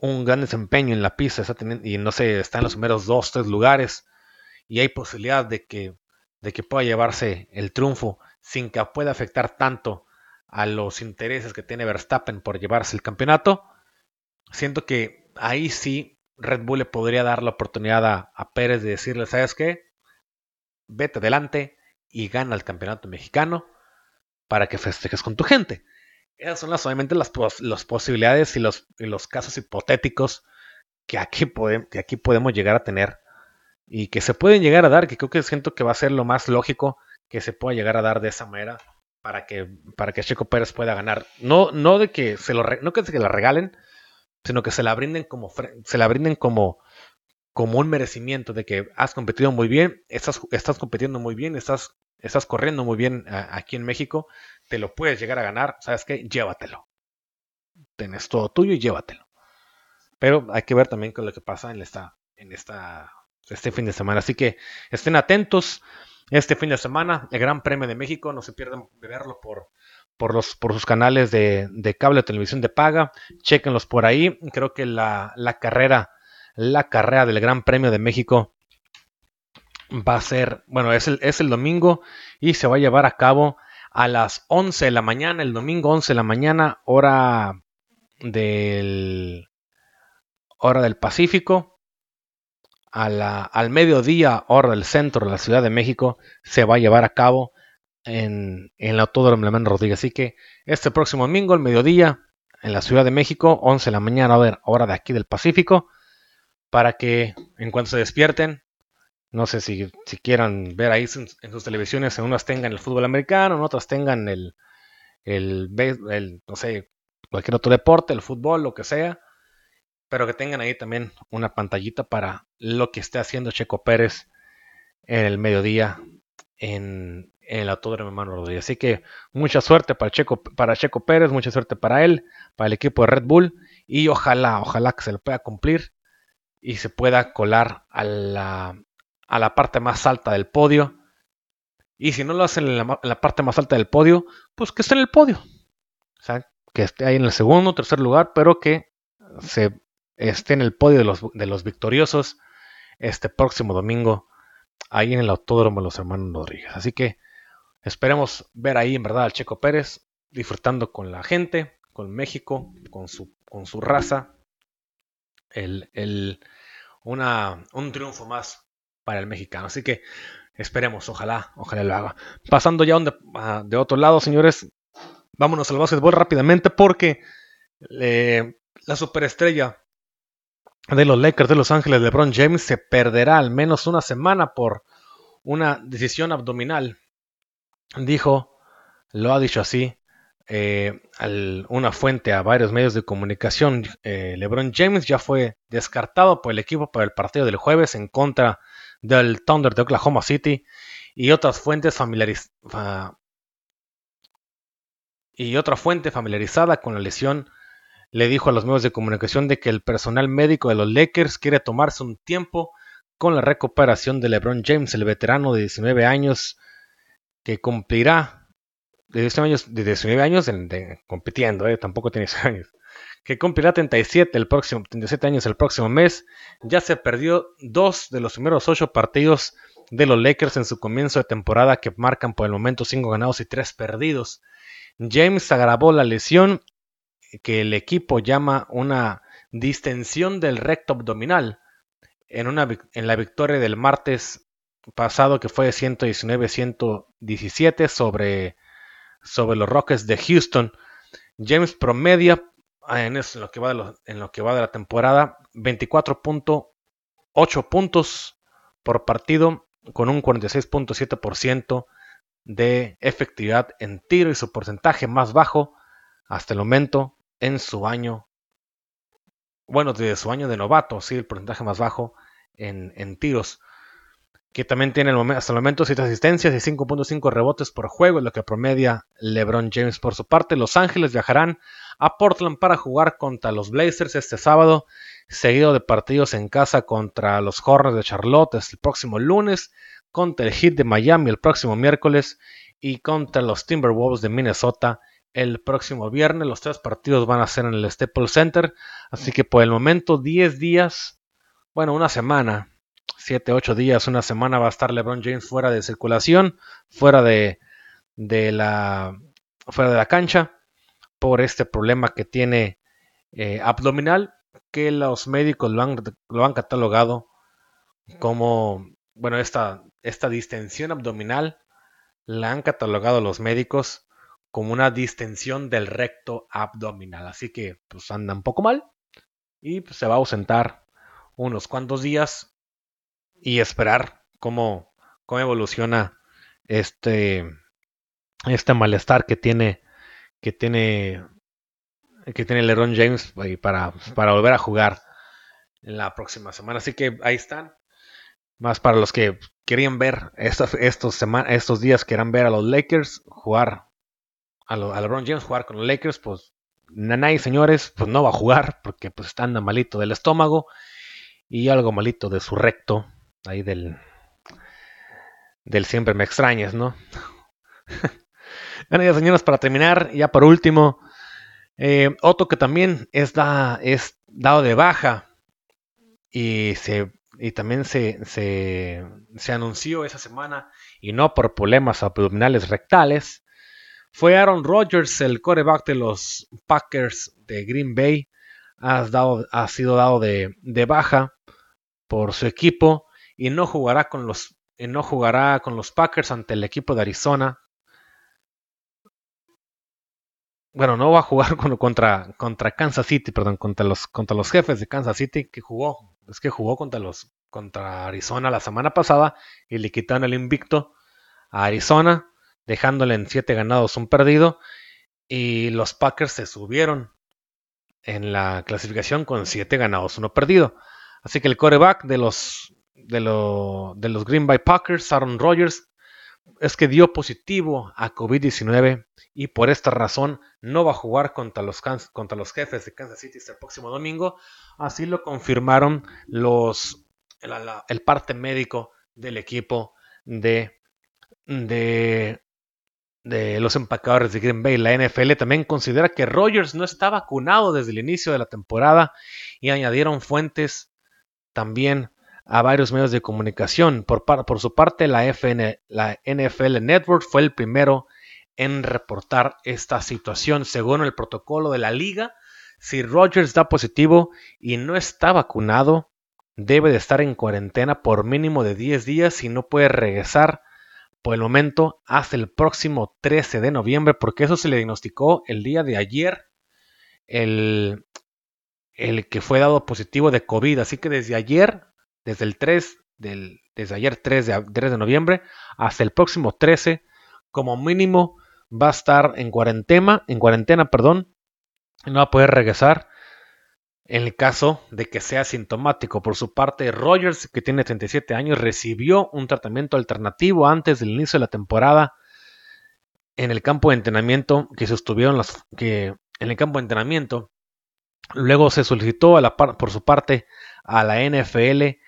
un gran desempeño en la pista está teniendo, y no sé, está en los primeros dos, tres lugares y hay posibilidad de que, de que pueda llevarse el triunfo sin que pueda afectar tanto a los intereses que tiene Verstappen por llevarse el campeonato, siento que ahí sí Red Bull le podría dar la oportunidad a, Pérez de decirle, ¿sabes qué? Vete adelante y gana el campeonato mexicano para que festejes con tu gente. Esas son las, solamente las, posibilidades y los, los, casos hipotéticos que aquí, que aquí podemos llegar a tener y que se pueden llegar a dar, que creo que siento que va a ser lo más lógico que se pueda llegar a dar de esa manera para que, para que Checo Pérez pueda ganar. No, no de que se lo no que se la regalen, sino que se la brinden como, se la brinden como, como un merecimiento de que has competido muy bien, estás, estás compitiendo muy bien, estás, estás corriendo muy bien aquí en México, te lo puedes llegar a ganar, ¿sabes qué? Llévatelo. Tienes todo tuyo y llévatelo. Pero hay que ver también con lo que pasa en esta, en esta, este fin de semana. Así que estén atentos. Este fin de semana, el Gran Premio de México, no se pierdan de verlo por, por, los, por sus canales de, de cable televisión de paga. Chequenlos por ahí. Creo que la, la, carrera, la carrera del Gran Premio de México va a ser, bueno, es el, es el domingo y se va a llevar a cabo a las 11 de la mañana, el domingo 11 de la mañana, hora del, hora del Pacífico. A la, al mediodía, hora del centro de la Ciudad de México, se va a llevar a cabo en, en el Autódromo Leman Rodríguez. Así que este próximo domingo, al mediodía, en la Ciudad de México, 11 de la mañana, hora de aquí del Pacífico, para que en cuanto se despierten, no sé si, si quieran ver ahí en, sus televisiones, en unas tengan el fútbol americano, en otras tengan el, el, el, no sé, cualquier otro deporte, el fútbol, lo que sea, pero que tengan ahí también una pantallita para lo que esté haciendo Checo Pérez en el mediodía en, en el autódromo hermano Rodríguez. Así que mucha suerte para Checo, para Checo Pérez, mucha suerte para él, para el equipo de Red Bull y ojalá, ojalá que se lo pueda cumplir y se pueda colar a la, a la parte más alta del podio. Y si no lo hacen en la, parte más alta del podio, pues que esté en el podio. O sea, que esté ahí en el segundo tercer lugar, pero que se esté en el podio de los, de los victoriosos este próximo domingo ahí en el Autódromo de los Hermanos Rodríguez. Así que esperemos ver ahí en verdad al Checo Pérez disfrutando con la gente, con México, con su, con su raza. El, el, una, un triunfo más para el mexicano. Así que esperemos, ojalá, ojalá lo haga. Pasando ya de otro lado, señores, vámonos al básquetbol rápidamente porque la superestrella de los Lakers de Los Ángeles, LeBron James, se perderá al menos una semana por una decisión abdominal. Dijo, lo ha dicho así, eh, una fuente a varios medios de comunicación. Eh, LeBron James ya fue descartado por el equipo para el partido del jueves en contra del Thunder de Oklahoma City y otras fuentes familiarizadas y familiarizada con la lesión le dijo a los medios de comunicación de que el personal médico de los Lakers quiere tomarse un tiempo con la recuperación de LeBron James, el veterano de 19 años que cumplirá de 19 años, de 19 años compitiendo, eh, tampoco tiene 19 años, que cumplirá 37, el próximo, 37 años el próximo mes, ya se perdió dos de los primeros ocho partidos de los Lakers en su comienzo de temporada que marcan por el momento 5 ganados y 3 perdidos. James agravó la lesión que el equipo llama una distensión del recto abdominal en, una, en la victoria del martes pasado que fue 119-117 sobre, sobre los Rockets de Houston. James promedia en, lo que va de en lo que va de la temporada 24.8 puntos por partido con un 46.7% de efectividad en tiro y su porcentaje más bajo hasta el momento en su año, bueno, desde su año de novato, sí, el porcentaje más bajo en, en tiros, que también tiene el momento, hasta el momento 7 asistencias y 5.5 rebotes por juego, lo que promedia LeBron James por su parte. Los Ángeles viajarán a Portland para jugar contra los Blazers este sábado, seguido de partidos en casa contra los Hornets de Charlotte el próximo lunes, contra el Heat de Miami el próximo miércoles y contra los Timberwolves de Minnesota el próximo viernes. Los tres partidos van a ser en el Staples Center. Así que por el momento 10 días, bueno, una semana, 7, 8 días, una semana va a estar LeBron James fuera de circulación, fuera de, de la, fuera de la cancha por este problema que tiene eh, abdominal que los médicos lo han, lo han catalogado como, bueno, esta, esta distensión abdominal la han catalogado los médicos como una distensión del recto abdominal. Así que pues anda un poco mal y pues, se va a ausentar unos cuantos días y esperar cómo, cómo evoluciona este, este malestar que tiene que tiene que tiene LeBron James para, para volver a jugar en la próxima semana. Así que ahí están. Más para los que querían ver estos, estos, estos días, quieran ver a los Lakers jugar a, LeBron James jugar con los Lakers, pues Nanay, señores, pues no va a jugar porque pues está anda malito del estómago y algo malito de su recto, ahí del del siempre me extrañas, ¿no? bueno, ya señores, para terminar, ya por último, eh, Otto que también es, da, es dado de baja y, se, y también se, se, anunció esa semana y no por problemas abdominales rectales, fue Aaron Rodgers, el coreback de los Packers de Green Bay. Ha, dado, ha sido dado de, baja por su equipo y no jugará con los no jugará con los Packers ante el equipo de Arizona. Bueno, no va a jugar (laughs) contra, contra Kansas City, perdón, contra los, contra los jefes de Kansas City que jugó. Es que jugó contra los contra Arizona la semana pasada y le quitaron el invicto a Arizona dejándole en 7 ganados, un perdido. Y los Packers se subieron en la clasificación con 7 ganados, 1 perdido. Así que el coreback de los, de, de los Green Bay Packers, Aaron Rodgers, es que dio positivo a COVID-19 y por esta razón no va a jugar contra los, contra los jefes de Kansas City este próximo domingo. Así lo confirmaron los, el parte médico del equipo de, de de los empacadores de Green Bay, la NFL también considera que Rogers no está vacunado desde el inicio de la temporada y añadieron fuentes también a varios medios de comunicación. Por, su parte, la, NFL Network fue el primero en reportar esta situación. Según el protocolo de la liga, si Rogers da positivo y no está vacunado, debe de estar en cuarentena por mínimo de 10 días y no puede regresar por el momento hasta el próximo 13 de noviembre, porque eso se le diagnosticó el día de ayer, el que fue dado positivo de COVID. Así que desde ayer, desde el 3, del, desde ayer 3 de, 3 de noviembre hasta el próximo 13, como mínimo va a estar en cuarentena, en cuarentena, perdón, y no va a poder regresar en el caso de que sea sintomático. Por su parte, Rogers, que tiene 37 años, recibió un tratamiento alternativo antes del inicio de la temporada en el campo de entrenamiento que sostuvieron las que en el campo de entrenamiento. Luego se solicitó a la por su parte a la NFL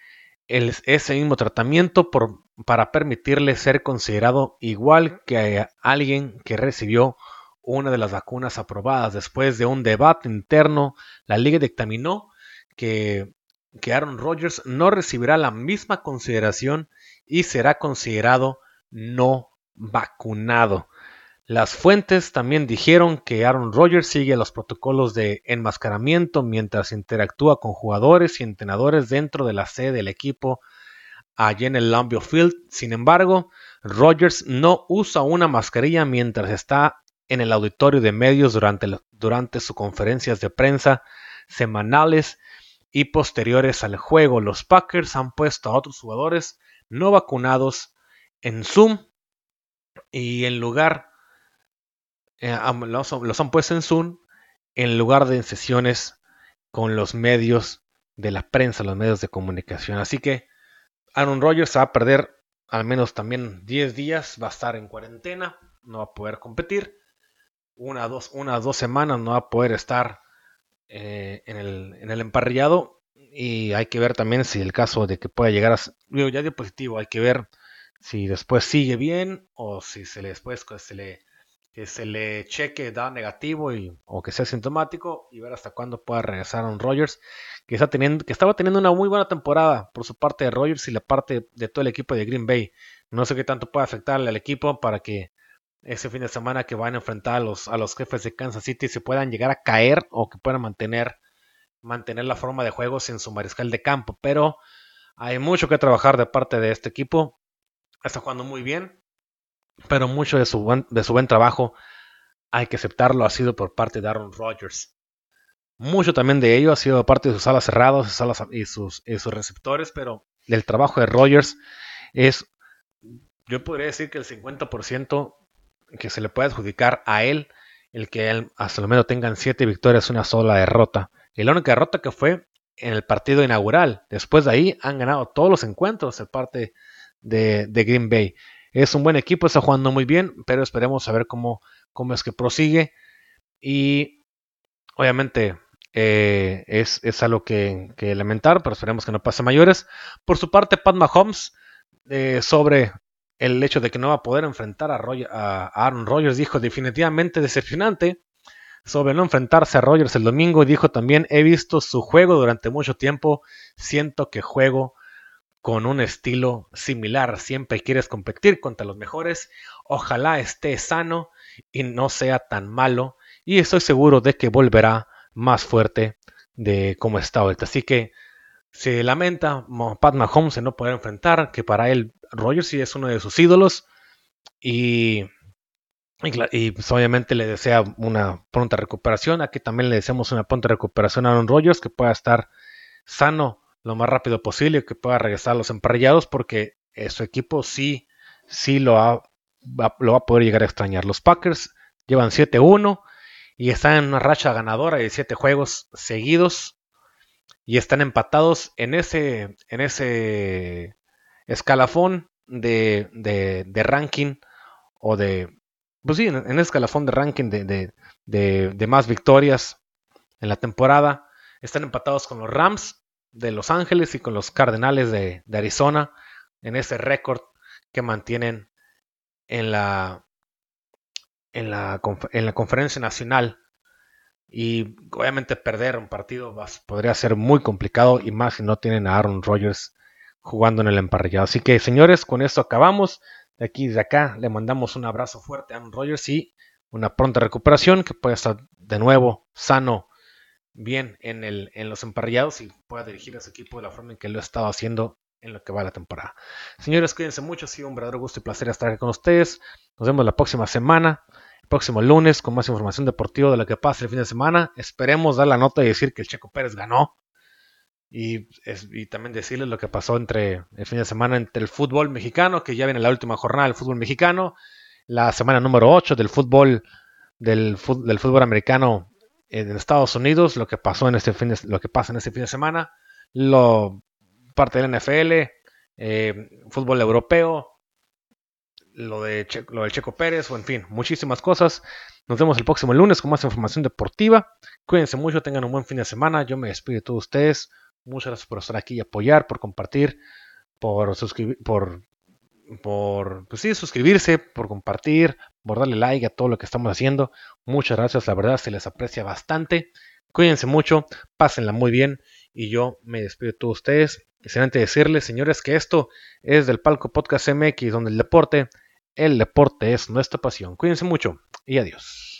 ese mismo tratamiento por, para permitirle ser considerado igual que a alguien que recibió una de las vacunas aprobadas. Después de un debate interno, la liga dictaminó que, que Aaron Rodgers no recibirá la misma consideración y será considerado no vacunado. Las fuentes también dijeron que Aaron Rodgers sigue los protocolos de enmascaramiento mientras interactúa con jugadores y entrenadores dentro de la sede del equipo allí en el Lambeau Field. Sin embargo, Rodgers no usa una mascarilla mientras está en el auditorio de medios durante, durante sus conferencias de prensa semanales y posteriores al juego. Los Packers han puesto a otros jugadores no vacunados en Zoom y en lugar eh, los, han puesto en Zoom en lugar de en sesiones con los medios de la prensa, los medios de comunicación. Así que Aaron Rodgers va a perder al menos también 10 días, va a estar en cuarentena, no va a poder competir una, dos, una, dos semanas no va a poder estar eh, en, el, en, el, emparrillado. Y hay que ver también si el caso de que pueda llegar a. Ya de positivo, hay que ver si después sigue bien o si se le después se le, que se le cheque da negativo y, o que sea sintomático y ver hasta cuándo pueda regresar a un Rogers que, está teniendo, que estaba teniendo una muy buena temporada por su parte de Rogers y la parte de todo el equipo de Green Bay. No sé qué tanto puede afectarle al equipo para que ese fin de semana que van a enfrentar a los, a los jefes de Kansas City se puedan llegar a caer o que puedan mantener, mantener la forma de juegos en su mariscal de campo. Pero hay mucho que trabajar de parte de este equipo. Está jugando muy bien, pero mucho de su buen, de su buen trabajo, hay que aceptarlo, ha sido por parte de Aaron Rodgers. Mucho también de ello ha sido parte de sus alas cerradas sus alas y, sus, receptores, pero el trabajo de Rodgers es, yo podría decir que el 50% que se le puede adjudicar a él el que él hasta lo menos tengan siete victorias, una sola derrota. Y la única derrota que fue en el partido inaugural. Después de ahí han ganado todos los encuentros de parte de, Green Bay. Es un buen equipo, está jugando muy bien, pero esperemos a ver cómo, es que prosigue. Y obviamente eh, es, algo que, lamentar, pero esperemos que no pase mayores. Por su parte, Pat Mahomes, eh, sobre el hecho de que no va a poder enfrentar a, Aaron Rodgers, dijo definitivamente decepcionante sobre no enfrentarse a Rodgers el domingo. Dijo también, he visto su juego durante mucho tiempo, siento que juego con un estilo similar. Siempre quieres competir contra los mejores. Ojalá esté sano y no sea tan malo. Y estoy seguro de que volverá más fuerte de como está ahorita. Así que se lamenta Pat Mahomes de no poder enfrentar, que para él Rogers sí es uno de sus ídolos y, y, pues, obviamente le desea una pronta recuperación. Aquí también le deseamos una pronta recuperación a Aaron Rodgers, que pueda estar sano lo más rápido posible, que pueda regresar a los emparrillados, porque eh, su equipo sí, sí lo, lo va a poder llegar a extrañar. Los Packers llevan 7-1 y están en una racha ganadora de 7 juegos seguidos y están empatados en ese, en ese escalafón de, de, ranking o de, pues sí, en, el escalafón de ranking de, de, más victorias en la temporada. Están empatados con los Rams de Los Ángeles y con los Cardenales de, Arizona en ese récord que mantienen en la, en la, en la conferencia nacional. Y obviamente perder un partido podría ser muy complicado y más si no tienen a Aaron Rodgers jugando en el emparrillado. Así que señores, con esto acabamos. De aquí de acá le mandamos un abrazo fuerte a Aaron Rodgers y una pronta recuperación, que pueda estar de nuevo sano, bien en, el, en los emparrillados y pueda dirigir a su equipo de la forma en que lo ha estado haciendo en lo que va la temporada. Señores, cuídense mucho, ha sido un verdadero gusto y placer estar aquí con ustedes. Nos vemos la próxima semana, el próximo lunes, con más información deportiva de lo que pasa el fin de semana. Esperemos dar la nota y decir que el Checo Pérez ganó. Y, y, también decirles lo que pasó entre el fin de semana entre el fútbol mexicano, que ya viene la última jornada del fútbol mexicano, la semana número 8 del fútbol del fútbol americano en Estados Unidos, lo que pasó en este fin de, lo que pasa en este fin de semana, lo parte del NFL, eh, fútbol europeo, lo de lo del Checo Pérez, o en fin, muchísimas cosas. Nos vemos el próximo lunes con más información deportiva. Cuídense mucho, tengan un buen fin de semana. Yo me despido de todos ustedes. Muchas gracias por estar aquí y apoyar, por compartir, por suscribir, por, por pues suscribirse, por compartir, por darle like a todo lo que estamos haciendo. Muchas gracias, la verdad se les aprecia bastante. Cuídense mucho, pásenla muy bien y yo me despido de todos ustedes. Excelente decirles, señores, que esto es del Palco Podcast MX, donde el deporte, el deporte es nuestra pasión. Cuídense mucho y adiós.